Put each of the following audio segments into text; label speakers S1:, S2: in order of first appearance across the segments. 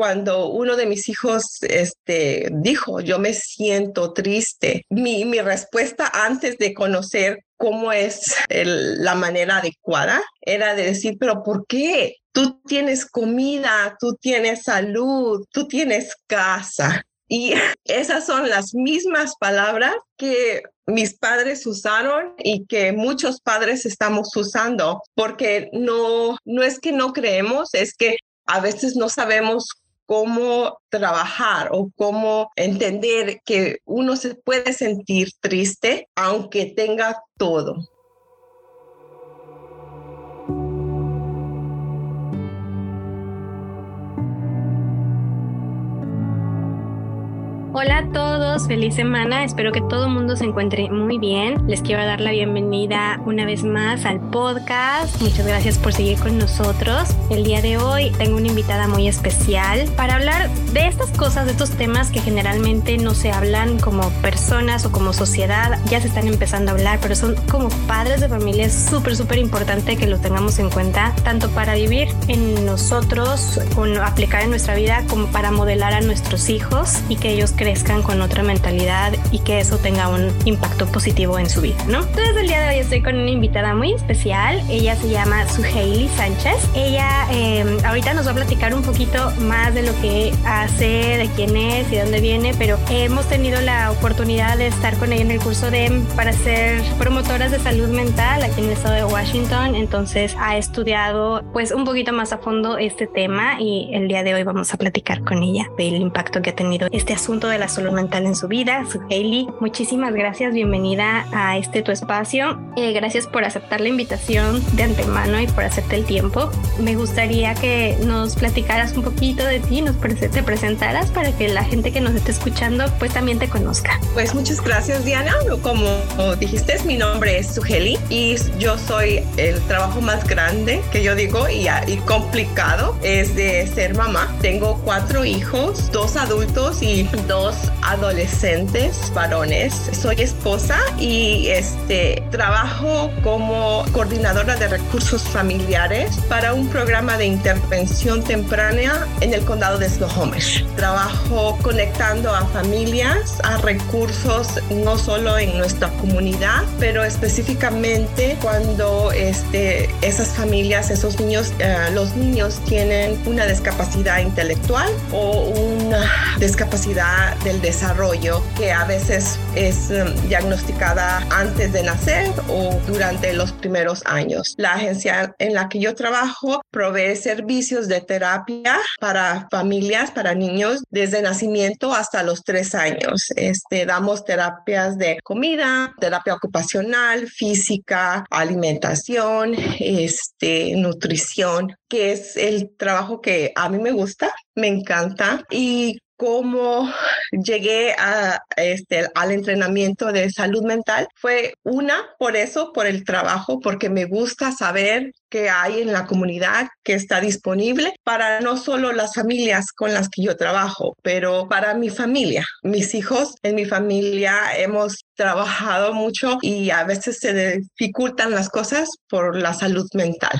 S1: cuando uno de mis hijos este, dijo, yo me siento triste, mi, mi respuesta antes de conocer cómo es la manera adecuada era de decir, pero ¿por qué? Tú tienes comida, tú tienes salud, tú tienes casa. Y esas son las mismas palabras que mis padres usaron y que muchos padres estamos usando, porque no, no es que no creemos, es que a veces no sabemos cómo trabajar o cómo entender que uno se puede sentir triste aunque tenga todo.
S2: Hola a todos, feliz semana. Espero que todo el mundo se encuentre muy bien. Les quiero dar la bienvenida una vez más al podcast. Muchas gracias por seguir con nosotros. El día de hoy tengo una invitada muy especial para hablar de estas cosas, de estos temas que generalmente no se hablan como personas o como sociedad. Ya se están empezando a hablar, pero son como padres de familia. Es súper, súper importante que lo tengamos en cuenta, tanto para vivir en nosotros, con aplicar en nuestra vida, como para modelar a nuestros hijos y que ellos crezcan con otra mentalidad y que eso tenga un impacto positivo en su vida, ¿no? Entonces el día de hoy estoy con una invitada muy especial. Ella se llama Suheili Sánchez. Ella eh, ahorita nos va a platicar un poquito más de lo que hace, de quién es y dónde viene, pero hemos tenido la oportunidad de estar con ella en el curso de para ser promotoras de salud mental aquí en el estado de Washington. Entonces ha estudiado pues un poquito más a fondo este tema y el día de hoy vamos a platicar con ella del impacto que ha tenido este asunto de la salud mental en su vida. Su Hailey, muchísimas gracias, bienvenida a este tu espacio. Eh, gracias por aceptar la invitación de antemano y por hacerte el tiempo. Me gustaría que nos platicaras un poquito de ti, nos te presentaras para que la gente que nos esté escuchando pues también te conozca.
S1: Pues muchas gracias Diana. Como dijiste, mi nombre es Sugeli y yo soy el trabajo más grande que yo digo y, y complicado es de ser mamá. Tengo cuatro hijos, dos adultos y dos adolescentes varones. Soy esposa y este trabajo como coordinadora de recursos familiares para un programa de intervención temprana en el condado de Snohomish. Trabajo conectando a familias a recursos no solo en nuestra comunidad, pero específicamente cuando este, esas familias, esos niños, eh, los niños tienen una discapacidad intelectual o una discapacidad del desarrollo que a veces es em, diagnosticada antes de nacer o durante los primeros años. La agencia en la que yo trabajo provee servicios de terapia para familias, para niños desde nacimiento hasta los tres años. Este, damos terapias de comida, terapia ocupacional, física, alimentación, este, nutrición, que es el trabajo que a mí me gusta, me encanta y cómo llegué a, este, al entrenamiento de salud mental fue una, por eso, por el trabajo, porque me gusta saber qué hay en la comunidad que está disponible para no solo las familias con las que yo trabajo, pero para mi familia. Mis hijos en mi familia hemos trabajado mucho y a veces se dificultan las cosas por la salud mental.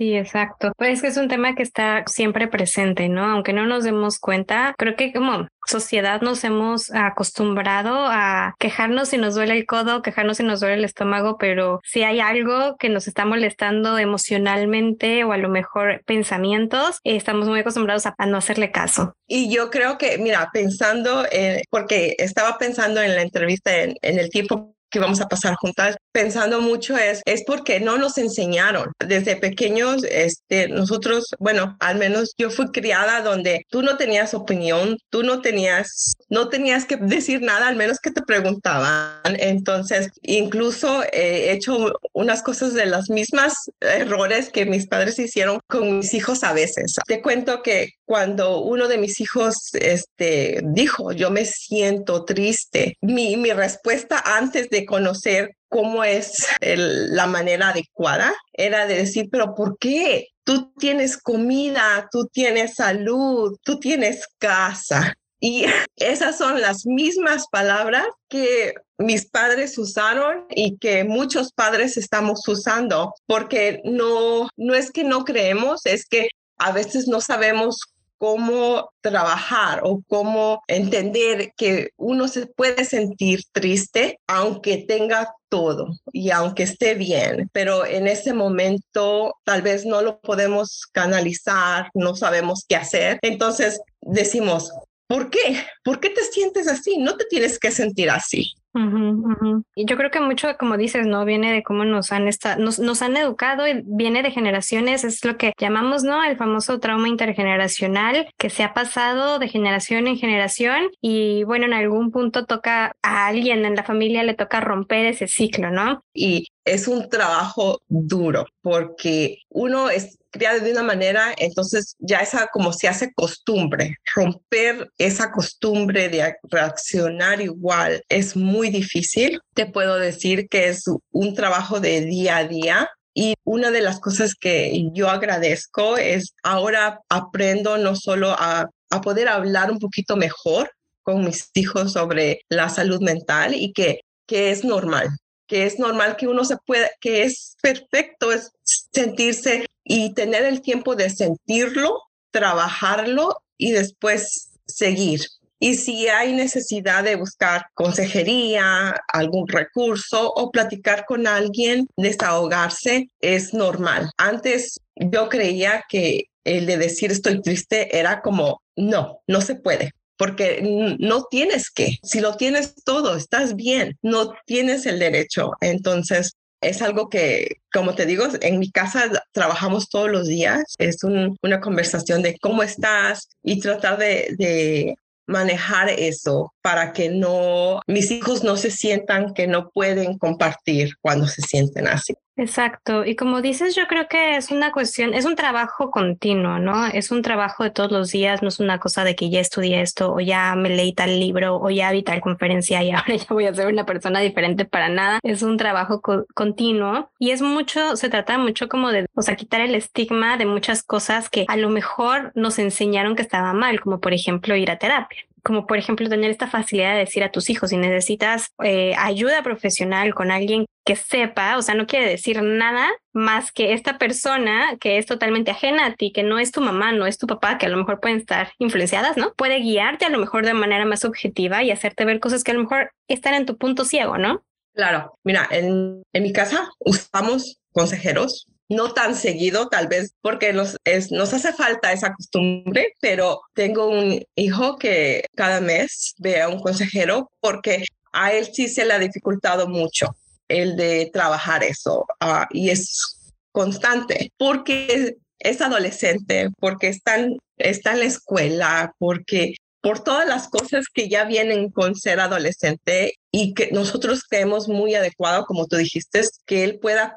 S2: Sí, exacto. Pues que es un tema que está siempre presente, ¿no? Aunque no nos demos cuenta, creo que como sociedad nos hemos acostumbrado a quejarnos si nos duele el codo, quejarnos si nos duele el estómago, pero si hay algo que nos está molestando emocionalmente o a lo mejor pensamientos, estamos muy acostumbrados a, no hacerle caso.
S1: Y yo creo que, mira, pensando, porque estaba pensando en la entrevista en, en el tiempo que vamos a pasar juntas pensando mucho es, es porque no nos enseñaron. Desde pequeños, este, nosotros, bueno, al menos yo fui criada donde tú no tenías opinión, tú no tenías, no tenías que decir nada, al menos que te preguntaban. Entonces, incluso he hecho unas cosas de las mismas errores que mis padres hicieron con mis hijos a veces. Te cuento que cuando uno de mis hijos este, dijo, yo me siento triste, mi, mi respuesta antes de conocer cómo es la manera adecuada, era de decir, pero ¿por qué? Tú tienes comida, tú tienes salud, tú tienes casa. Y esas son las mismas palabras que mis padres usaron y que muchos padres estamos usando, porque no, no es que no creemos, es que a veces no sabemos cómo trabajar o cómo entender que uno se puede sentir triste aunque tenga todo y aunque esté bien, pero en ese momento tal vez no lo podemos canalizar, no sabemos qué hacer. Entonces decimos, ¿Por qué? ¿Por qué te sientes así? No te tienes que sentir así.
S2: Y yo creo que mucho, como dices, no viene de cómo nos han nos, nos, han educado y viene de generaciones, es lo que llamamos, ¿no? El famoso trauma intergeneracional que se ha pasado de generación en generación y bueno, en algún punto toca a alguien en la familia le toca romper ese ciclo, ¿no?
S1: Y es un trabajo duro porque uno es criado de una manera, entonces ya esa como se hace costumbre. Romper esa costumbre de reaccionar igual es muy difícil. Te puedo decir que es un trabajo de día a día. Y una de las cosas que yo agradezco es ahora aprendo no solo a, a poder hablar un poquito mejor con mis hijos sobre la salud mental y que, que es normal, que es normal que uno se pueda, que es perfecto es sentirse y tener el tiempo de sentirlo, trabajarlo y después seguir. Y si hay necesidad de buscar consejería, algún recurso o platicar con alguien, desahogarse, es normal. Antes yo creía que el de decir estoy triste era como, no, no se puede porque no tienes que. Si lo tienes todo, estás bien, no tienes el derecho. Entonces, es algo que, como te digo, en mi casa trabajamos todos los días. Es una conversación de cómo estás y tratar de, de manejar eso para que no mis hijos no se sientan que no pueden compartir cuando se sienten así.
S2: Exacto. Y como dices, yo creo que es una cuestión, es un trabajo continuo, ¿no? Es un trabajo de todos los días, no es una cosa de que ya estudié esto o ya me leí tal libro o ya vi tal conferencia y ahora ya voy a ser una persona diferente para nada. Es un trabajo continuo y es mucho, se trata mucho como de, o sea, quitar el estigma de muchas cosas que a lo mejor nos enseñaron que estaba mal, como por ejemplo ir a terapia como por ejemplo tener esta facilidad de decir a tus hijos si necesitas eh, ayuda profesional con alguien que sepa, o sea, no quiere decir nada más que esta persona que es totalmente ajena a ti, que no es tu mamá, no es tu papá, que a lo mejor pueden estar influenciadas, ¿no? Puede guiarte a lo mejor de manera más objetiva y hacerte ver cosas que a lo mejor están en tu punto ciego, ¿no?
S1: Claro, mira, en, en mi casa usamos consejeros no tan seguido, tal vez porque nos, nos hace falta esa costumbre, pero tengo un hijo que cada mes ve a un consejero porque a él sí se le ha dificultado mucho el de trabajar eso ah, y es constante porque es adolescente, porque está en, está en la escuela, porque por todas las cosas que ya vienen con ser adolescente y que nosotros creemos muy adecuado, como tú dijiste, que él pueda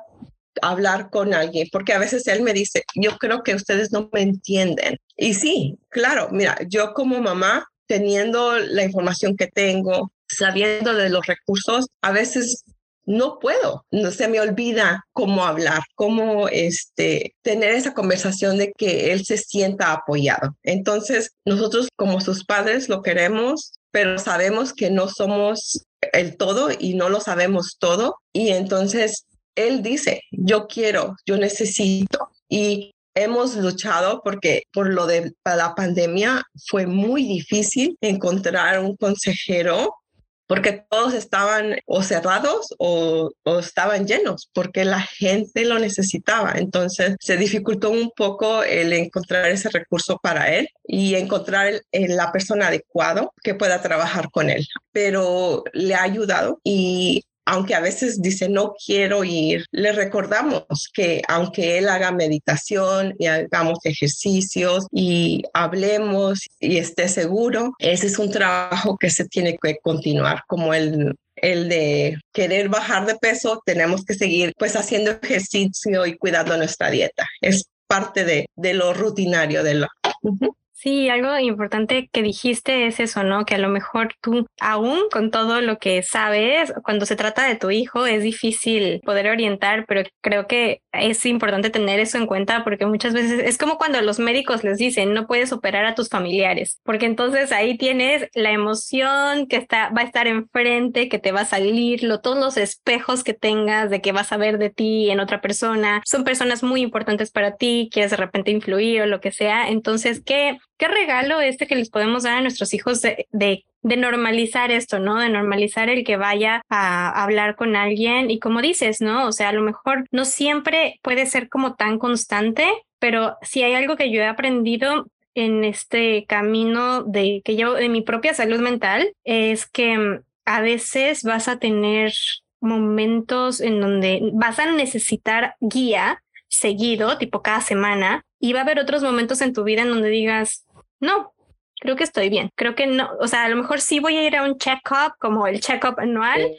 S1: hablar con alguien, porque a veces él me dice, yo creo que ustedes no me entienden. Y sí, claro, mira, yo como mamá, teniendo la información que tengo, sabiendo de los recursos, a veces no puedo, no se me olvida cómo hablar, cómo este tener esa conversación de que él se sienta apoyado. Entonces, nosotros como sus padres lo queremos, pero sabemos que no somos el todo y no lo sabemos todo y entonces él dice, yo quiero, yo necesito. Y hemos luchado porque por lo de la pandemia fue muy difícil encontrar un consejero porque todos estaban o cerrados o, estaban llenos, porque la gente lo necesitaba. Entonces se dificultó un poco el encontrar ese recurso para él y encontrar la persona adecuada que pueda trabajar con él. Pero le ha ayudado y aunque a veces dice no quiero ir, le recordamos que aunque él haga meditación y hagamos ejercicios y hablemos y esté seguro, ese es un trabajo que se tiene que continuar, como el el de querer bajar de peso, tenemos que seguir pues haciendo ejercicio y cuidando nuestra dieta. Es parte de, de lo rutinario de lo.
S2: Sí, algo importante que dijiste es eso, ¿no? Que a lo mejor tú, aún con todo lo que sabes, cuando se trata de tu hijo, es difícil poder orientar, pero creo que es importante tener eso en cuenta porque muchas veces es como cuando los médicos les dicen, no puedes operar a tus familiares, porque entonces ahí tienes la emoción que está, va a estar enfrente, que te va a salir, lo, todos los espejos que tengas de que vas a ver de ti en otra persona, son personas muy importantes para ti, quieres de repente influir o lo que sea, entonces, ¿qué? Qué regalo este que les podemos dar a nuestros hijos de, normalizar esto, ¿no? De normalizar el que vaya a hablar con alguien y como dices, ¿no? O sea, a lo mejor no siempre puede ser como tan constante, pero si hay algo que yo he aprendido en este camino de que yo de mi propia salud mental es que mm, a veces vas a tener momentos en donde vas a necesitar guía seguido, tipo cada semana, y va a haber otros momentos en tu vida en donde digas, no, creo que estoy bien. Creo que no, o sea, a lo mejor sí voy a ir a un check-up, como el check-up anual,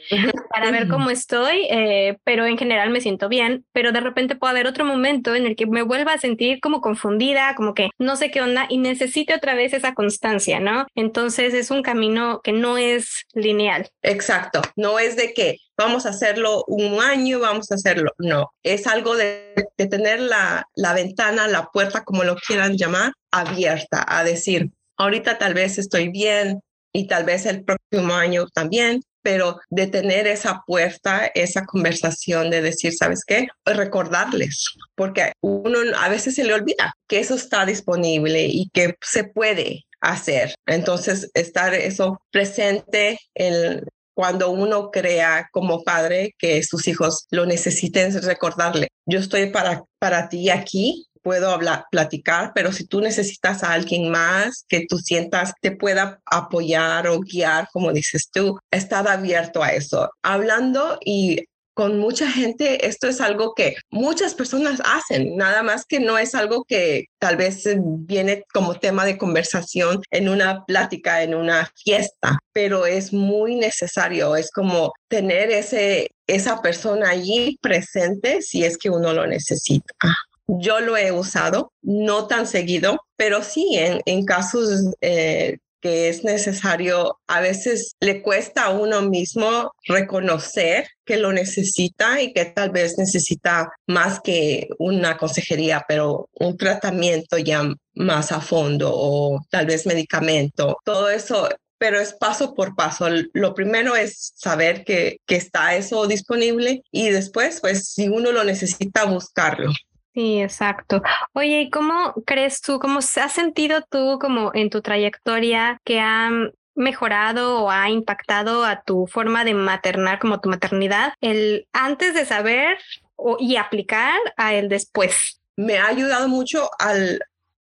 S2: para ver cómo estoy, eh, pero en general me siento bien, pero de repente puede haber otro momento en el que me vuelva a sentir como confundida, como que no sé qué onda y necesite otra vez esa constancia, ¿no? Entonces es un camino que no es lineal.
S1: Exacto, no es de que vamos a hacerlo un año, vamos a hacerlo. No, es algo de, de tener la, la, ventana, la puerta, como lo quieran llamar, abierta, a decir, ahorita tal vez estoy bien y tal vez el próximo año también, pero de tener esa puerta, esa conversación de decir, ¿sabes qué? Recordarles, porque uno a veces se le olvida que eso está disponible y que se puede hacer. Entonces, estar eso presente en, cuando uno crea como padre que sus hijos lo necesiten, recordarle, yo estoy para, para ti aquí, puedo hablar, platicar, pero si tú necesitas a alguien más que tú sientas te pueda apoyar o guiar, como dices tú, estar abierto a eso. Hablando y con mucha gente esto es algo que muchas personas hacen, nada más que no es algo que tal vez viene como tema de conversación en una plática, en una fiesta, pero es muy necesario, es como tener ese, esa persona allí presente si es que uno lo necesita. Yo lo he usado, no tan seguido, pero sí en, casos eh, que es necesario, a veces le cuesta a uno mismo reconocer que lo necesita y que tal vez necesita más que una consejería, pero un tratamiento ya más a fondo o tal vez medicamento. Todo eso pero es paso por paso. Lo primero es saber que, que, está eso disponible y después, pues, si uno lo necesita, buscarlo.
S2: Sí, exacto. Oye, ¿y cómo crees tú, cómo has sentido tú como en tu trayectoria que ha mejorado o ha impactado a tu forma de maternar como tu maternidad, el antes de saber y aplicar a el después?
S1: Me ha ayudado mucho al,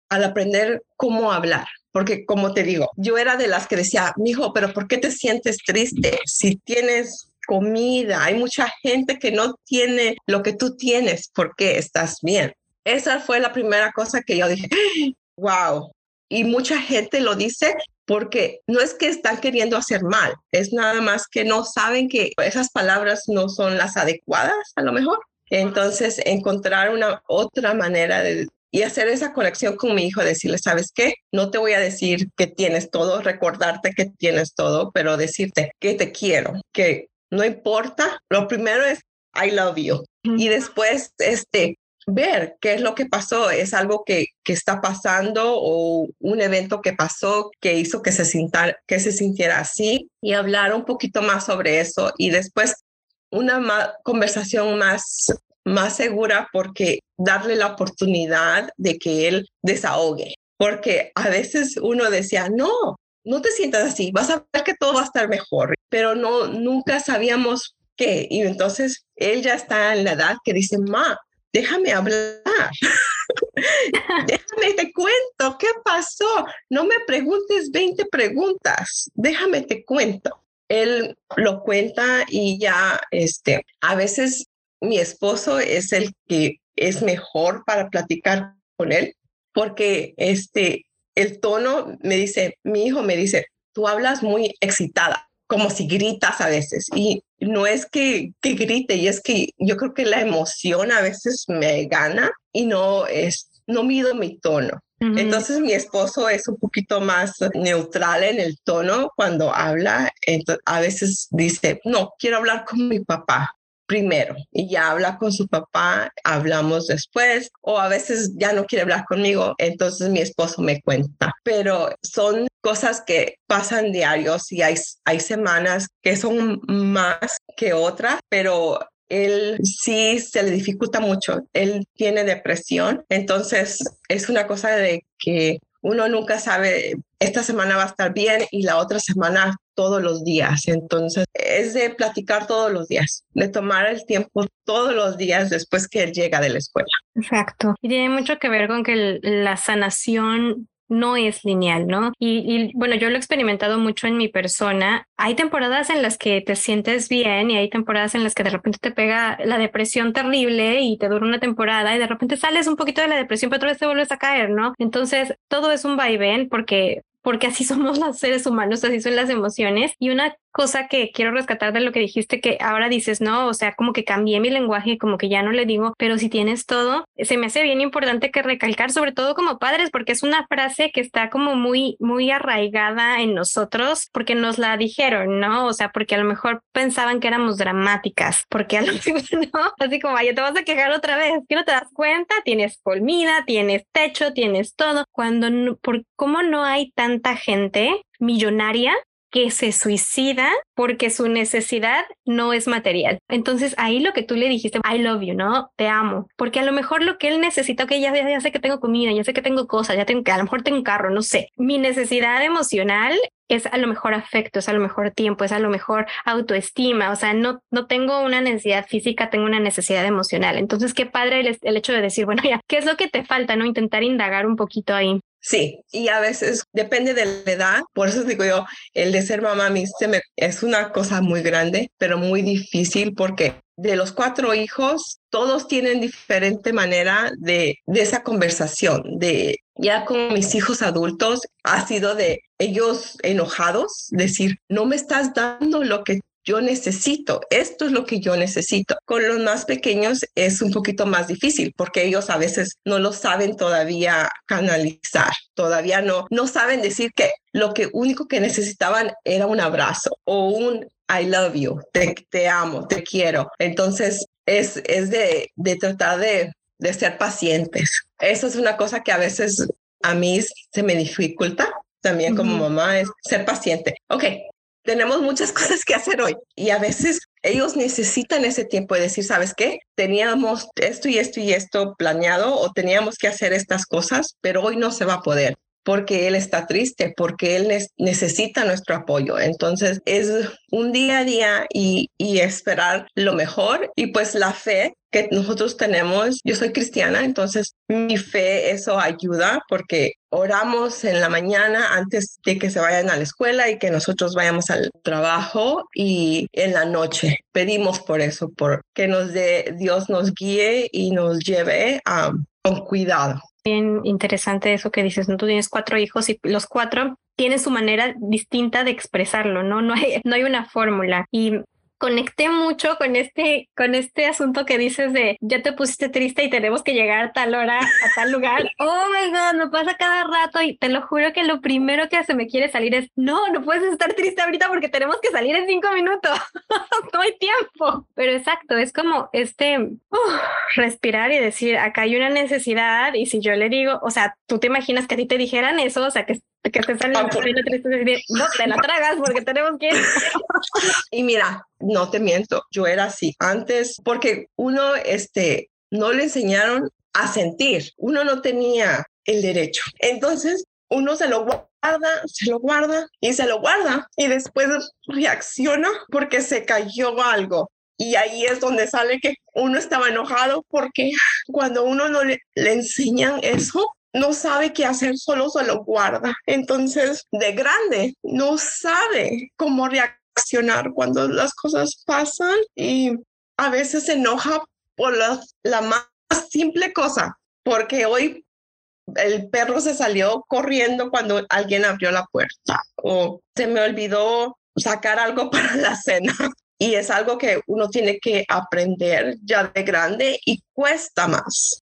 S1: al aprender cómo hablar. Porque como te digo, yo era de las que decía, mijo, pero ¿por qué te sientes triste? Si tienes comida, hay mucha gente que no tiene lo que tú tienes porque estás bien. Esa fue la primera cosa que yo dije, wow. Y mucha gente lo dice porque no es que están queriendo hacer mal, es nada más que no saben que esas palabras no son las adecuadas a lo mejor. Entonces, encontrar una otra manera de, y hacer esa conexión con mi hijo, decirle, ¿sabes qué? No te voy a decir que tienes todo, recordarte que tienes todo, pero decirte que te quiero, que no importa. Lo primero es I love you. Y después, este, ver qué es lo que pasó. Es algo que, que está pasando o un evento que pasó que hizo que se, sintiera, que se sintiera así y hablar un poquito más sobre eso. Y después una conversación más, más segura porque darle la oportunidad de que él desahogue. Porque a veces uno decía, no, no te sientas así, vas a ver que todo va a estar mejor, pero no, nunca sabíamos qué. Y entonces él ya está en la edad que dice, ma, déjame hablar. déjame te cuento, ¿qué pasó? No me preguntes 20 preguntas, déjame te cuento. Él lo cuenta y ya, este, a veces mi esposo es el que es mejor para platicar con él, porque este, el tono me dice, mi hijo me dice, tú hablas muy excitada, como si gritas a veces. Y no es que, que grite, y es que yo creo que la emoción a veces me gana y no es, no mido mi tono. Entonces mi esposo es un poquito más neutral en el tono cuando habla. Entonces, a veces dice, no, quiero hablar con mi papá primero y ya habla con su papá, hablamos después o a veces ya no quiere hablar conmigo, entonces mi esposo me cuenta, pero son cosas que pasan diarios y hay, hay semanas que son más que otras, pero él sí se le dificulta mucho, él tiene depresión, entonces es una cosa de que uno nunca sabe, esta semana va a estar bien y la otra semana todos los días. Entonces, es de platicar todos los días, de tomar el tiempo todos los días después que él llega de la escuela.
S2: Exacto. Y tiene mucho que ver con que la sanación no es lineal, ¿no? Y, bueno, yo lo he experimentado mucho en mi persona. Hay temporadas en las que te sientes bien y hay temporadas en las que de repente te pega la depresión terrible y te dura una temporada y de repente sales un poquito de la depresión, pero otra vez te vuelves a caer, ¿no? Entonces, todo es un vaivén porque porque así somos los seres humanos, así son las emociones. Y una cosa que quiero rescatar de lo que dijiste, que ahora dices, no, o sea, como que cambié mi lenguaje, como que ya no le digo, pero si tienes todo, se me hace bien importante que recalcar, sobre todo como padres, porque es una frase que está como muy, muy arraigada en nosotros, porque nos la dijeron, ¿no? O sea, porque a lo mejor pensaban que éramos dramáticas, porque a lo mejor, ¿no? Así como, ya te vas a quejar otra vez, que no te das cuenta, tienes comida, tienes techo, tienes todo, cuando, no, por cómo no hay tanta gente millonaria que se suicida porque su necesidad no es material. Entonces ahí lo que tú le dijiste, I love you, ¿no? Te amo. Porque a lo mejor lo que él necesita, que ya, ya, sé que tengo comida, ya sé que tengo cosas, ya tengo que a lo mejor tengo carro, no sé. Mi necesidad emocional es a lo mejor afecto, es a lo mejor tiempo, es a lo mejor autoestima, o sea, no, no tengo una necesidad física, tengo una necesidad emocional. Entonces, qué padre el, el hecho de decir, bueno, ya, ¿qué es lo que te falta? ¿No? Intentar indagar un poquito ahí.
S1: Sí, y a veces depende de la edad, por eso digo yo, el de ser mamá mí se me, es una cosa muy grande, pero muy difícil porque de los cuatro hijos, todos tienen diferente manera de, de esa conversación, de ya con mis hijos adultos, ha sido de ellos enojados, decir, no me estás dando lo que yo necesito, esto es lo que yo necesito. Con los más pequeños es un poquito más difícil porque ellos a veces no lo saben todavía canalizar, todavía no, no saben decir que lo que único que necesitaban era un abrazo o un I love you, te, te amo, te quiero. Entonces es, es de, de tratar de, de ser pacientes. Eso es una cosa que a veces a mí se me dificulta también como mamá es ser paciente. Ok, tenemos muchas cosas que hacer hoy y a veces ellos necesitan ese tiempo de decir, ¿sabes qué? Teníamos esto y esto y esto planeado o teníamos que hacer estas cosas, pero hoy no se va a poder porque él está triste, porque él necesita nuestro apoyo. Entonces es un día a día y, y esperar lo mejor y pues la fe que nosotros tenemos, yo soy cristiana, entonces mi fe eso ayuda porque oramos en la mañana antes de que se vayan a la escuela y que nosotros vayamos al trabajo y en la noche pedimos por eso, por que nos dé, Dios nos guíe y nos lleve a, con cuidado
S2: bien interesante eso que dices, ¿no? Tú tienes cuatro hijos y los cuatro tienen su manera distinta de expresarlo, ¿no? No hay, no hay una fórmula. Y conecté mucho con este, con este asunto que dices de ya te pusiste triste y tenemos que llegar a tal hora, a tal lugar. Oh my God, me pasa cada rato y te lo juro que lo primero que se me quiere salir es no, no puedes estar triste ahorita porque tenemos que salir en cinco minutos. no hay tiempo. Pero exacto, es como este respirar y decir acá hay una necesidad y si yo le digo, o sea, tú te imaginas que a ti te dijeran eso, o sea, que que te salen no te la tragas porque tenemos que
S1: y mira, no te miento, yo era así antes porque uno este no le enseñaron a sentir, uno no tenía el derecho. Entonces, uno se lo guarda, se lo guarda y se lo guarda y después reacciona porque se cayó algo. Y ahí es donde sale que uno estaba enojado porque cuando uno no le, le enseñan eso, no sabe qué hacer, solo se lo guarda. Entonces, de grande, no sabe cómo reaccionar cuando las cosas pasan y a veces se enoja por la, la más simple cosa, porque hoy el perro se salió corriendo cuando alguien abrió la puerta o se me olvidó sacar algo para la cena. Y es algo que uno tiene que aprender ya de grande y cuesta más.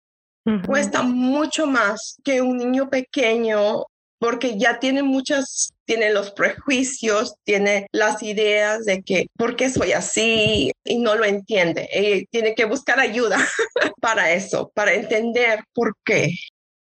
S1: Cuesta mucho más que un niño pequeño porque ya tiene muchas, tiene los prejuicios, tiene las ideas de que, ¿por qué soy así? Y no lo entiende. Y tiene que buscar ayuda para eso, para entender por qué.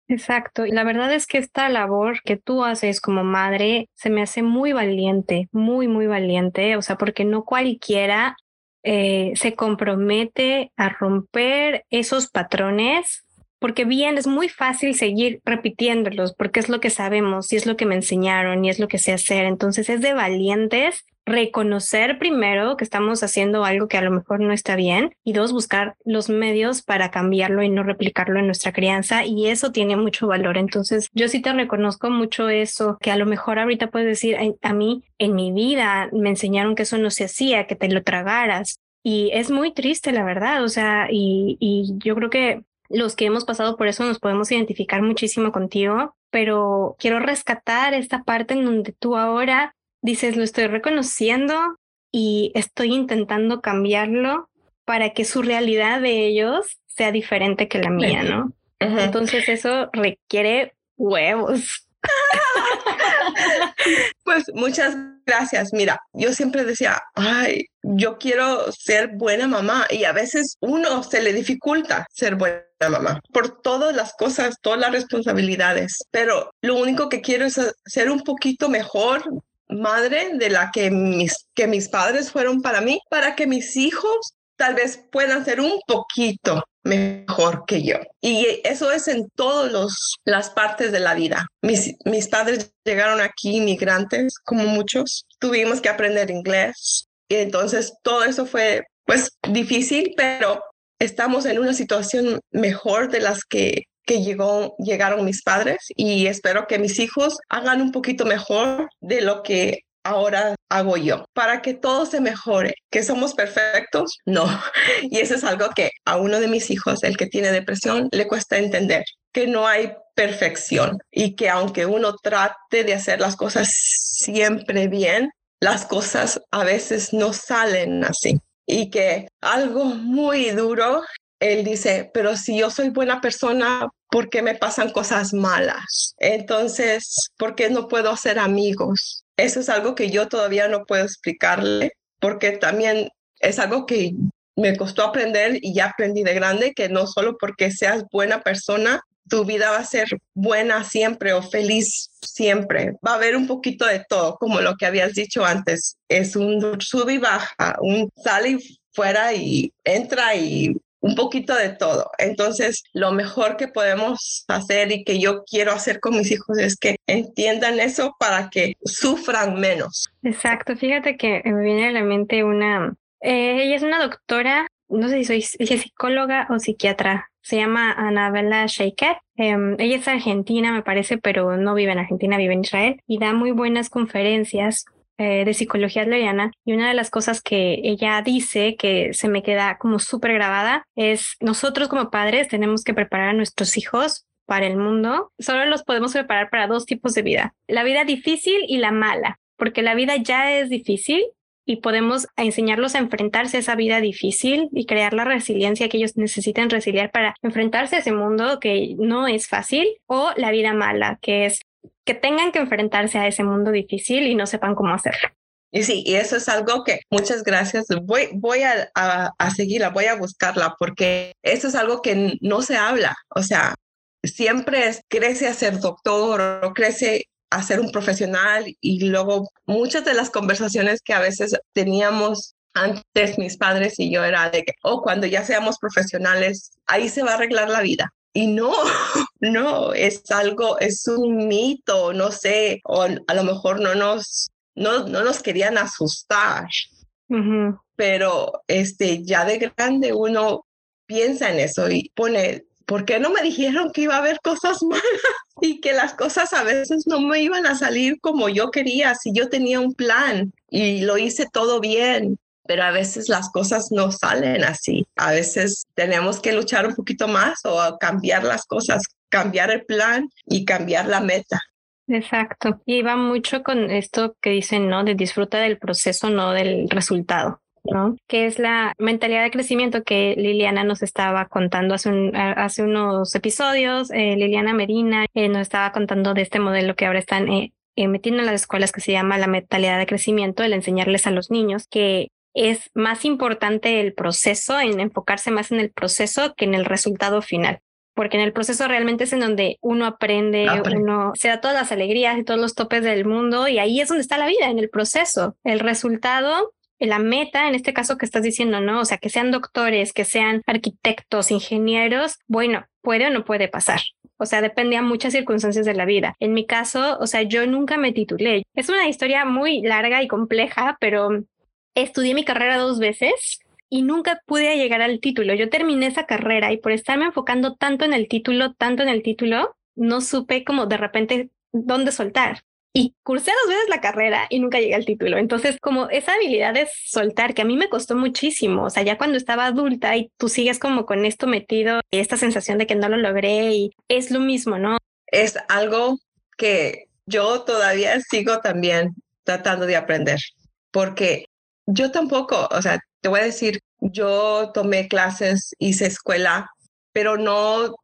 S2: Exacto. Y la verdad es que esta labor que tú haces como madre se me hace muy valiente, muy, muy valiente. O sea, porque no cualquiera eh, se compromete a romper esos patrones porque bien es muy fácil seguir repitiéndolos porque es lo que sabemos y es lo que me enseñaron y es lo que sé hacer. Entonces es de valientes reconocer primero que estamos haciendo algo que a lo mejor no está bien y dos, buscar los medios para cambiarlo y no replicarlo en nuestra crianza y eso tiene mucho valor. Entonces yo sí te reconozco mucho eso, que a lo mejor ahorita puedes decir, a mí en mi vida me enseñaron que eso no se hacía, que te lo tragaras. Y es muy triste, la verdad, o sea, y, y yo creo que los que hemos pasado por eso nos podemos identificar muchísimo contigo, pero quiero rescatar esta parte en donde tú ahora dices, lo estoy reconociendo y estoy intentando cambiarlo para que su realidad de ellos sea diferente que la mía, ¿no? Entonces eso requiere huevos.
S1: pues muchas gracias. Mira, yo siempre decía, ay, yo quiero ser buena mamá y a veces uno se le dificulta ser buena mamá por todas las cosas, todas las responsabilidades, pero lo único que quiero es ser un poquito mejor madre de la que mis, que mis padres fueron para mí, para que mis hijos tal vez puedan ser un poquito mejor que yo. Y eso es en todas las partes de la vida. Mis, mis padres llegaron aquí inmigrantes, como muchos. Tuvimos que aprender inglés. Y entonces todo eso fue pues difícil, pero estamos en una situación mejor de las que que llegó, llegaron mis padres y espero que mis hijos hagan un poquito mejor de lo que ahora hago yo para que todo se mejore. ¿Que somos perfectos? No. Y eso es algo que a uno de mis hijos, el que tiene depresión, le cuesta entender, que no hay perfección y que aunque uno trate de hacer las cosas siempre bien, las cosas a veces no salen así. Y que algo muy duro él dice, pero si yo soy buena persona, ¿por qué me pasan cosas malas? Entonces, ¿por qué no puedo hacer amigos? Eso es algo que yo todavía no puedo explicarle, porque también es algo que me costó aprender y ya aprendí de grande, que no solo porque seas buena persona, tu vida va a ser buena siempre o feliz siempre. Va a haber un poquito de todo, como lo que habías dicho antes. Es un sub y baja, un sale y fuera y entra y un poquito de todo. Entonces, lo mejor que podemos hacer y que yo quiero hacer con mis hijos es que entiendan eso para que sufran menos.
S2: Exacto. Fíjate que me viene a la mente una, eh, ella es una doctora, no sé si soy psicóloga o psiquiatra. Se llama Anabella Sheiker. Em, ella es argentina, me parece, pero no vive en Argentina, vive en Israel y da muy buenas conferencias eh, de psicología adleriana y una de las cosas que ella dice que se me queda como súper grabada es nosotros como padres tenemos que preparar a nuestros hijos para el mundo. Solo los podemos preparar para dos tipos de vida, la vida difícil y la mala, porque la vida ya es difícil y podemos enseñarlos a enfrentarse a esa vida difícil y crear la resiliencia que ellos necesitan resiliar para enfrentarse a ese mundo que no es fácil o la vida mala, que es que tengan que enfrentarse a ese mundo difícil y no sepan cómo hacerlo.
S1: Y sí, y eso es algo que muchas gracias. Voy, voy a, a, seguirla, voy a buscarla, porque eso es algo que no se habla. O sea, siempre crece a ser doctor o crece a ser un profesional y luego muchas de las conversaciones que a veces teníamos antes mis padres y yo era de que, oh, cuando ya seamos profesionales, ahí se va a arreglar la vida. Y no, no, es algo, es un mito, no sé, o a lo mejor no nos, no, no nos querían asustar. Pero este, ya de grande uno piensa en eso y pone, ¿por qué no me dijeron que iba a haber cosas malas y que las cosas a veces no me iban a salir como yo quería si yo tenía un plan y lo hice todo bien? Pero a veces las cosas no salen así. A veces tenemos que luchar un poquito más o cambiar las cosas, cambiar el plan y cambiar la meta.
S2: Exacto. Y va mucho con esto que dicen, ¿no? De disfruta del proceso, no del resultado. ¿no? Que es la mentalidad de crecimiento que Liliana nos estaba contando hace, hace unos episodios. Eh, Liliana Medina eh, nos estaba contando de este modelo que ahora están eh, metiendo en las escuelas que se llama la mentalidad de crecimiento, el enseñarles a los niños que es más importante el proceso, en enfocarse más en el proceso que en el resultado final. Porque en el proceso realmente es en donde uno aprende, uno se da todas las alegrías y todos los topes del mundo y ahí es donde está la vida, en el proceso. El resultado la meta, en este caso que estás diciendo, ¿no? O sea, que sean doctores, que sean arquitectos, ingenieros, bueno, puede o no puede pasar. O sea, depende a muchas circunstancias de la vida. En mi caso, o sea, yo nunca me titulé. Es una historia muy larga y compleja, pero estudié mi carrera dos veces y nunca pude llegar al título. Yo terminé esa carrera y por estarme enfocando tanto en el título, tanto en el título, no supe como de repente dónde soltar. Y cursé dos veces la carrera y nunca llegué al título. Entonces, como esa habilidad de soltar, que a mí me costó muchísimo, o sea, ya cuando estaba adulta y tú sigues como con esto metido, esta sensación de que no lo logré y es lo mismo, ¿no?
S1: Es algo que yo todavía sigo también tratando de aprender, porque yo tampoco, o sea, te voy a decir, yo tomé clases, hice escuela, pero no,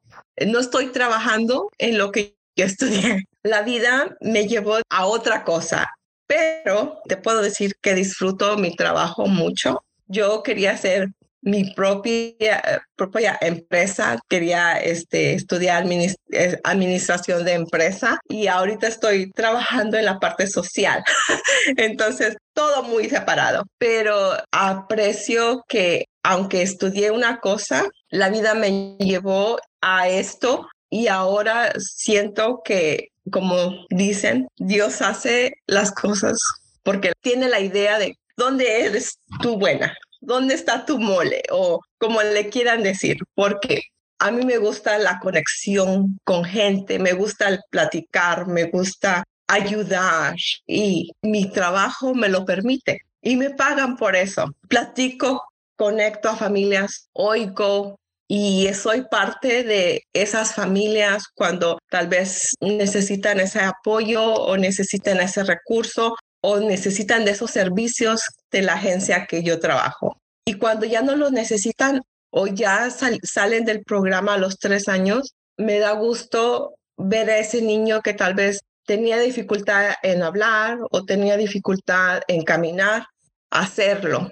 S1: no estoy trabajando en lo que yo estudié. La vida me llevó a otra cosa, pero te puedo decir que disfruto mi trabajo mucho. Yo quería hacer mi propia, propia empresa, quería este, estudiar eh, administración de empresa y ahorita estoy trabajando en la parte social. Entonces, todo muy separado, pero aprecio que aunque estudié una cosa, la vida me llevó a esto y ahora siento que, como dicen, Dios hace las cosas porque tiene la idea de dónde eres tú buena, dónde está tu mole o como le quieran decir, porque a mí me gusta la conexión con gente, me gusta el platicar, me gusta ayudar y mi trabajo me lo permite y me pagan por eso. Platico, conecto a familias, oigo, y soy parte de esas familias cuando tal vez necesitan ese apoyo o necesitan ese recurso o necesitan de esos servicios de la agencia que yo trabajo. Y cuando ya no los necesitan o ya salen del programa a los tres años, me da gusto ver a ese niño que tal vez tenía dificultad en hablar o tenía dificultad en caminar, hacerlo.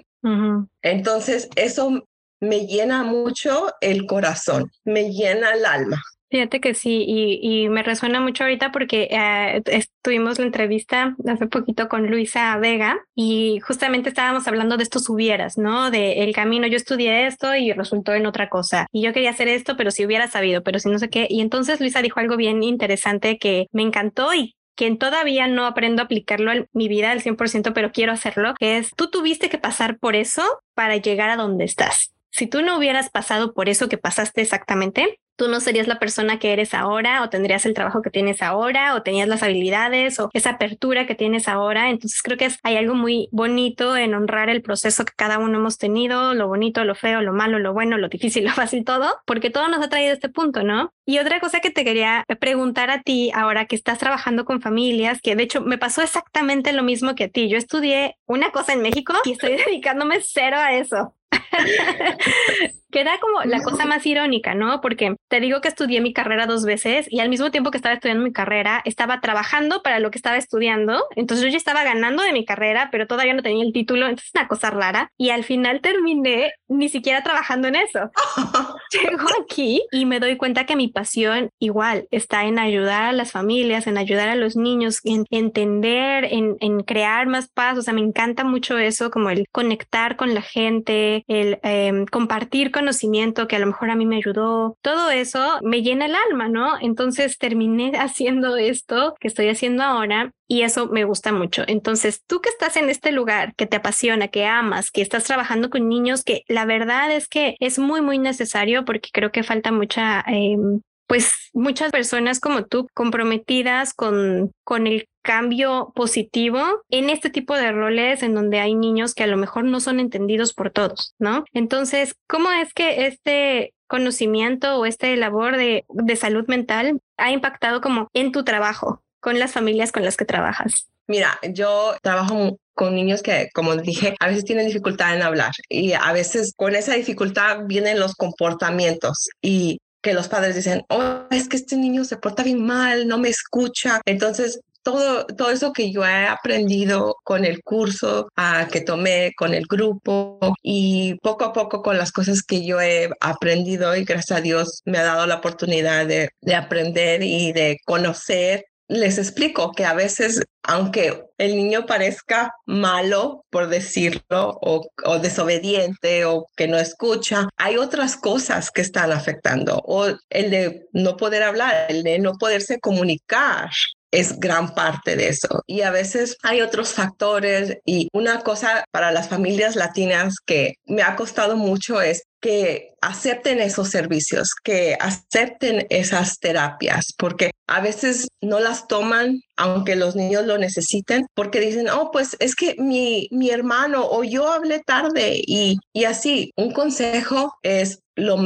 S1: Entonces, eso me llena mucho el corazón, me llena el alma.
S2: Fíjate que sí, y, me resuena mucho ahorita porque eh, estuvimos la entrevista hace poquito con Luisa Vega y justamente estábamos hablando de estos hubieras, ¿no? De el camino, yo estudié esto y resultó en otra cosa. Y yo quería hacer esto, pero si hubiera sabido, pero si no sé qué. Y entonces Luisa dijo algo bien interesante que me encantó y que todavía no aprendo a aplicarlo en mi vida al 100%, pero quiero hacerlo, que es, tú tuviste que pasar por eso para llegar a donde estás. Si tú no hubieras pasado por eso que pasaste exactamente, tú no serías la persona que eres ahora o tendrías el trabajo que tienes ahora o tenías las habilidades o esa apertura que tienes ahora. Entonces creo que hay algo muy bonito en honrar el proceso que cada uno hemos tenido, lo bonito, lo feo, lo malo, lo bueno, lo difícil, lo fácil, todo, porque todo nos ha traído a este punto, ¿no? Y otra cosa que te quería preguntar a ti ahora que estás trabajando con familias, que de hecho me pasó exactamente lo mismo que a ti. Yo estudié una cosa en México y estoy dedicándome cero a eso. que era como la cosa más irónica, ¿no? Porque te digo que estudié mi carrera dos veces y al mismo tiempo que estaba estudiando mi carrera, estaba trabajando para lo que estaba estudiando. Entonces yo ya estaba ganando de mi carrera, pero todavía no tenía el título. Entonces una cosa rara. Y al final terminé ni siquiera trabajando en eso. Llego aquí y me doy cuenta que mi pasión igual está en ayudar a las familias, en ayudar a los niños, en entender, en, en crear más paz. O sea, me encanta mucho eso, como el conectar con la gente, el em, compartir con conocimiento que a lo mejor a mí me ayudó, todo eso me llena el alma, ¿no? Entonces terminé haciendo esto que estoy haciendo ahora y eso me gusta mucho. Entonces, tú que estás en este lugar, que te apasiona, que amas, que estás trabajando con niños, que la verdad es que es muy, muy necesario porque creo que falta mucha em, pues muchas personas como tú comprometidas con, con el cambio positivo en este tipo de roles en donde hay niños que a lo mejor no son entendidos por todos, ¿no? Entonces, ¿cómo es que este conocimiento o este labor de, de salud mental ha impactado como en tu trabajo con las familias con las que trabajas?
S1: Mira, yo trabajo con niños que, como dije, a veces tienen dificultad en hablar y a veces con esa dificultad vienen los comportamientos y que los padres dicen, oh, es que este niño se porta bien mal, no me escucha. Entonces, todo, todo eso que yo he aprendido con el curso que tomé, con el grupo y poco a poco con las cosas que yo he aprendido y gracias a Dios me ha dado la oportunidad de, de aprender y de conocer les explico que a veces, aunque el niño parezca malo, por decirlo, o, desobediente o que no escucha, hay otras cosas que están afectando, o el de no poder hablar, el de no poderse comunicar es gran parte de eso. Y a veces hay otros factores y una cosa para las familias latinas que me ha costado mucho es que acepten esos servicios, que acepten esas terapias, porque a veces no las toman aunque los niños lo necesiten, porque dicen, oh, pues es que mi, mi hermano o yo hablé tarde y, y así. Un consejo es lo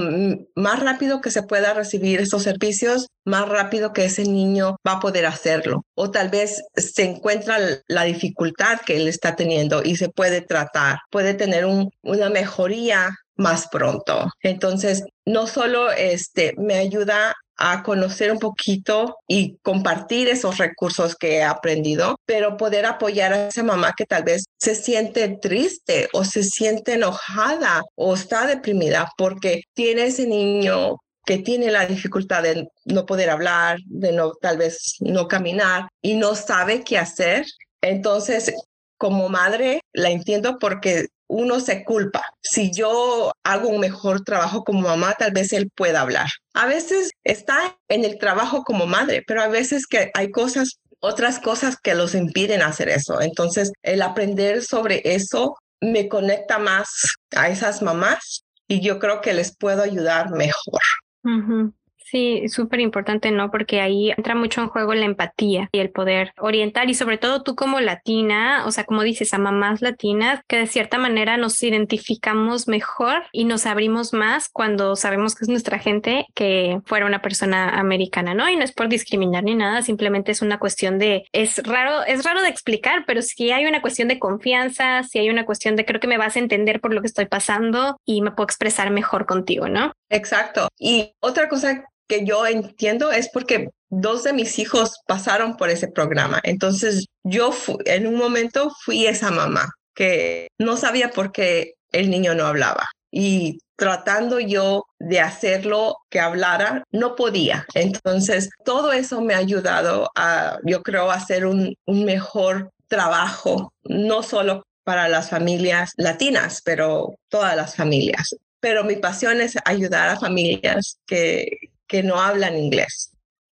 S1: más rápido que se pueda recibir esos servicios, más rápido que ese niño va a poder hacerlo. O tal vez se encuentra la dificultad que él está teniendo y se puede tratar, puede tener un, una mejoría más pronto. Entonces, no solo este me ayuda a conocer un poquito y compartir esos recursos que he aprendido, pero poder apoyar a esa mamá que tal vez se siente triste o se siente enojada o está deprimida porque tiene ese niño que tiene la dificultad de no poder hablar, de no tal vez no caminar y no sabe qué hacer. Entonces, como madre, la entiendo porque uno se culpa. Si yo hago un mejor trabajo como mamá, tal vez él pueda hablar. A veces está en el trabajo como madre, pero a veces que hay cosas, otras cosas que los impiden hacer eso. Entonces, el aprender sobre eso me conecta más a esas mamás y yo creo que les puedo ayudar mejor.
S2: Sí, súper importante, ¿no? Porque ahí entra mucho en juego la empatía y el poder orientar y sobre todo tú como latina, o sea, como dices, a mamás latinas, que de cierta manera nos identificamos mejor y nos abrimos más cuando sabemos que es nuestra gente que fuera una persona americana, ¿no? Y no es por discriminar ni nada, simplemente es una cuestión de, es raro, es raro de explicar, pero sí hay una cuestión de confianza, si hay una cuestión de creo que me vas a entender por lo que estoy pasando y me puedo expresar mejor contigo, ¿no?
S1: Exacto. Y otra cosa que yo entiendo es porque dos de mis hijos pasaron por ese programa. Entonces yo en un momento fui esa mamá que no sabía por qué el niño no hablaba. Y tratando yo de hacerlo que hablara, no podía. Entonces, todo eso me ha ayudado a, yo creo, hacer un, un mejor trabajo, no solo para las familias latinas, pero todas las familias. Pero mi pasión es ayudar a familias que, que no hablan inglés,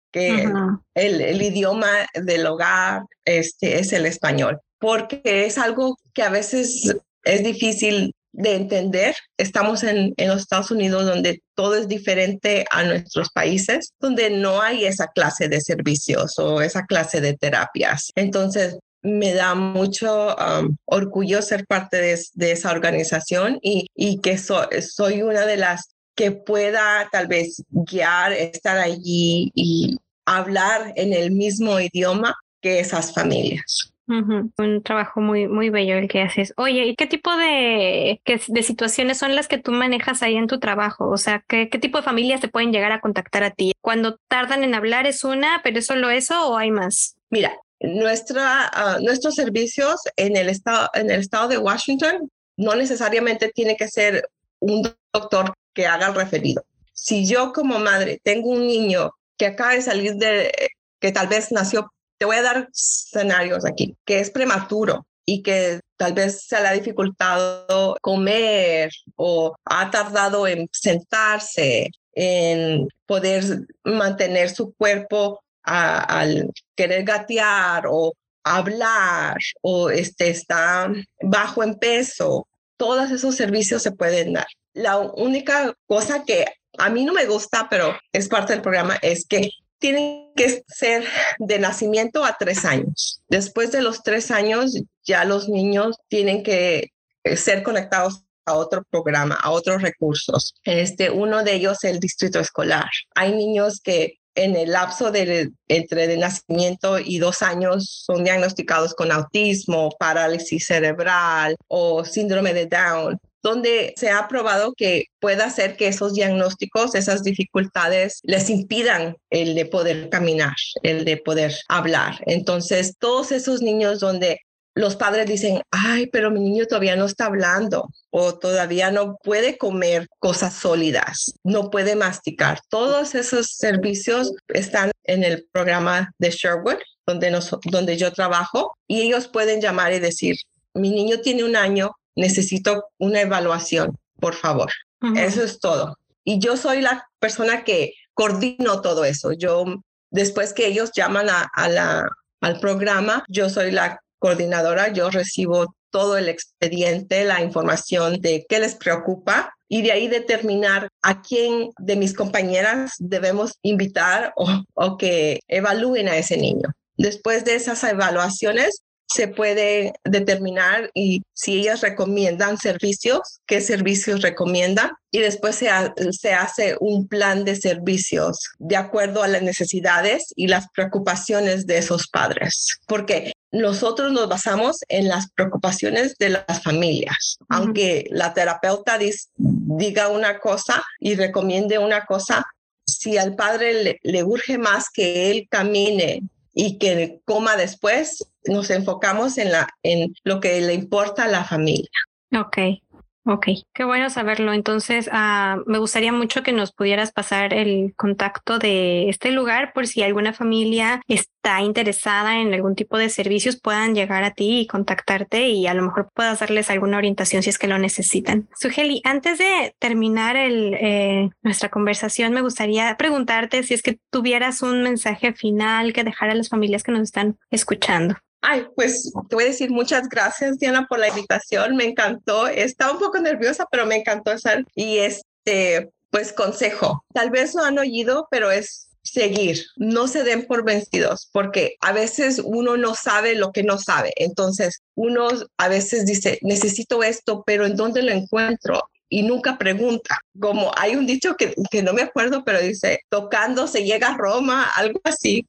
S1: que el, idioma del hogar este, es el español, porque es algo que a veces es difícil de entender. Estamos en, en, los Estados Unidos donde todo es diferente a nuestros países, donde no hay esa clase de servicios o esa clase de terapias. Entonces, me da mucho um, orgullo ser parte de, esa organización y, y que soy una de las que pueda tal vez guiar, estar allí y hablar en el mismo idioma que esas familias.
S2: Un trabajo muy, muy bello el que haces. Oye, ¿y qué tipo de, de situaciones son las que tú manejas ahí en tu trabajo? O sea, ¿qué, ¿qué, tipo de familias te pueden llegar a contactar a ti? Cuando tardan en hablar es una, pero es solo eso o hay más?
S1: Mira, nuestra, ah, nuestros servicios en el, estado, en el estado de Washington no necesariamente tiene que ser un doctor que haga el referido. Si yo como madre tengo un niño que acaba de salir de, que tal vez nació, te voy a dar escenarios aquí, que es prematuro y que tal vez se le ha dificultado comer o ha tardado en sentarse, en poder mantener su cuerpo al querer gatear o hablar o este, está bajo en peso, todos esos servicios se pueden dar. La única cosa que a mí no me gusta, pero es parte del programa, es que tienen que ser de nacimiento a tres años. Después de los tres años, ya los niños tienen que eh, ser conectados a otro programa, a otros recursos. Este, uno de ellos es el distrito escolar. Hay niños que en el lapso de, entre el nacimiento y dos años son diagnosticados con autismo, parálisis cerebral o síndrome de Down donde se ha probado que puede hacer que esos diagnósticos, esas dificultades les impidan el de poder caminar, el de poder hablar. Entonces, todos esos niños donde los padres dicen, ay, pero mi niño todavía no está hablando o todavía no puede comer cosas sólidas, no puede masticar. Todos esos servicios están en el programa de Sherwood, donde, donde yo trabajo, y ellos pueden llamar y decir, mi niño tiene un año, necesito una evaluación, por favor. Eso es todo. Y yo soy la persona que coordino todo eso. Yo, después que ellos llaman a la, al programa, yo soy la coordinadora, yo recibo todo el expediente, la información de qué les preocupa y de ahí determinar a quién de mis compañeras debemos invitar o, que evalúen a ese niño. Después de esas evaluaciones, se puede determinar y si ellas recomiendan servicios, qué servicios recomiendan y después se, se, hace un plan de servicios de acuerdo a las necesidades y las preocupaciones de esos padres. Porque nosotros nos basamos en las preocupaciones de las familias. Aunque la terapeuta diga una cosa y recomiende una cosa, si al padre le, le urge más que él camine y que coma después, nos enfocamos en, la, en lo que le importa a la familia.
S2: Ok, Ok, qué bueno saberlo. Entonces, ah, me gustaría mucho que nos pudieras pasar el contacto de este lugar por si alguna familia está interesada en algún tipo de servicios, puedan llegar a ti y contactarte y a lo mejor puedas darles alguna orientación si es que lo necesitan. Sugeli, antes de terminar el, eh, nuestra conversación, me gustaría preguntarte si es que tuvieras un mensaje final que dejar a las familias que nos están escuchando.
S1: Ay, pues te voy a decir muchas gracias, Diana, por la invitación. Me encantó. Estaba un poco nerviosa, pero me encantó estar. Y este, pues consejo. Tal vez lo han oído, pero es seguir, no se den por vencidos, porque a veces uno no sabe lo que no sabe. Entonces, uno a veces dice, necesito esto, pero ¿en dónde lo encuentro? y nunca pregunta. Como hay un dicho que, que, no me acuerdo, pero dice, tocando se llega a Roma, algo así.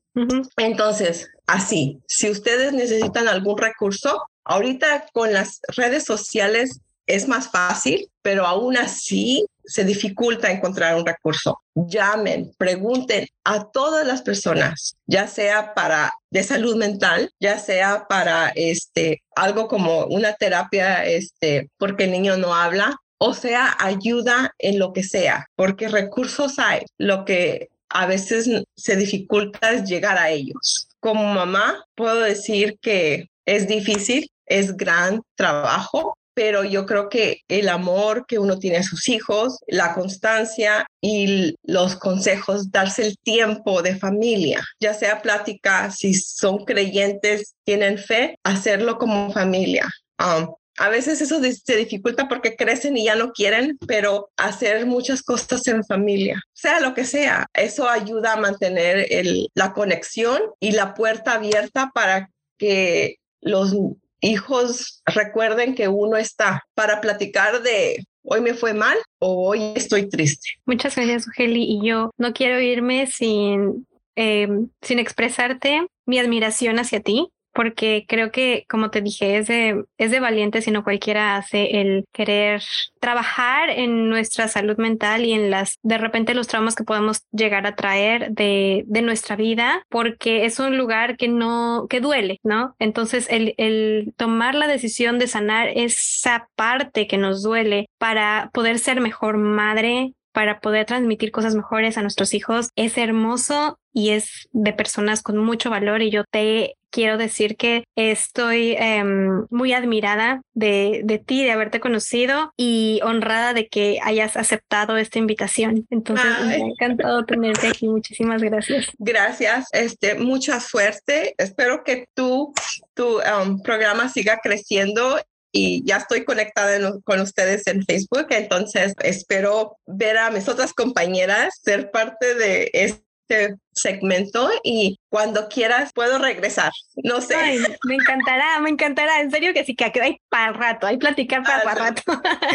S1: Entonces, así, si ustedes necesitan algún recurso, ahorita con las redes sociales es más fácil, pero aún así se dificulta encontrar un recurso. Llamen, pregunten a todas las personas, ya sea para de salud mental, ya sea para este algo como una terapia este porque el niño no habla, o sea, ayuda en lo que sea, porque recursos hay. Lo que a veces se dificulta llegar a ellos. Como mamá, puedo decir que es difícil, es gran trabajo, pero yo creo que el amor que uno tiene a sus hijos, la constancia y los consejos, darse el tiempo de familia, ya sea plática, si son creyentes, tienen fe, hacerlo como familia. Um, a veces eso se dificulta porque crecen y ya no quieren, pero hacer muchas cosas en familia, sea lo que sea, eso ayuda a mantener la conexión y la puerta abierta para que los hijos recuerden que uno está para platicar de hoy me fue mal o hoy estoy triste.
S2: Muchas gracias, Ugeli. Y yo no quiero irme sin, eh, sin expresarte mi admiración hacia ti porque creo que, como te dije, es de, es de valiente si no cualquiera hace el querer trabajar en nuestra salud mental y en las, de repente, los traumas que podemos llegar a traer de, de nuestra vida, porque es un lugar que no, que duele, ¿no? Entonces, el, el tomar la decisión de sanar esa parte que nos duele para poder ser mejor madre, para poder transmitir cosas mejores a nuestros hijos es hermoso y es de personas con mucho valor y yo te quiero decir que estoy em, muy admirada de, de, ti, de haberte conocido y honrada de que hayas aceptado esta invitación. Entonces, me ha encantado tenerte aquí. Muchísimas gracias.
S1: Gracias. Este, mucha suerte. Espero que tú, tu um, programa siga creciendo y ya estoy conectada con ustedes en Facebook, entonces espero ver a mis otras compañeras ser parte de este segmento y cuando quieras puedo regresar. No sé.
S2: me encantará, me encantará. En serio que sí, que hay para rato, hay platicar para, rato.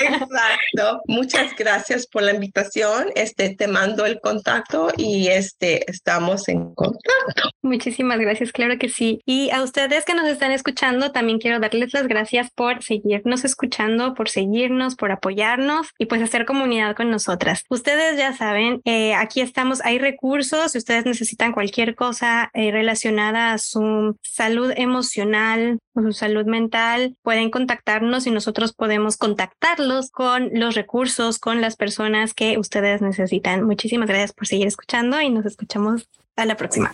S1: Exacto. Muchas gracias por la invitación. Este, te mando el contacto y este, estamos en contacto.
S2: Muchísimas gracias, claro que sí. Y a ustedes que nos están escuchando, también quiero darles las gracias por seguirnos escuchando, por seguirnos, por apoyarnos y pues hacer comunidad con nosotras. Ustedes ya saben, eh, aquí estamos, hay recursos, si ustedes necesitan cualquier cosa eh, relacionada a su salud emocional o su salud mental, pueden contactarnos y nosotros podemos contactarlos con los recursos, con las personas que ustedes necesitan. Muchísimas gracias por seguir escuchando y nos escuchamos a la próxima.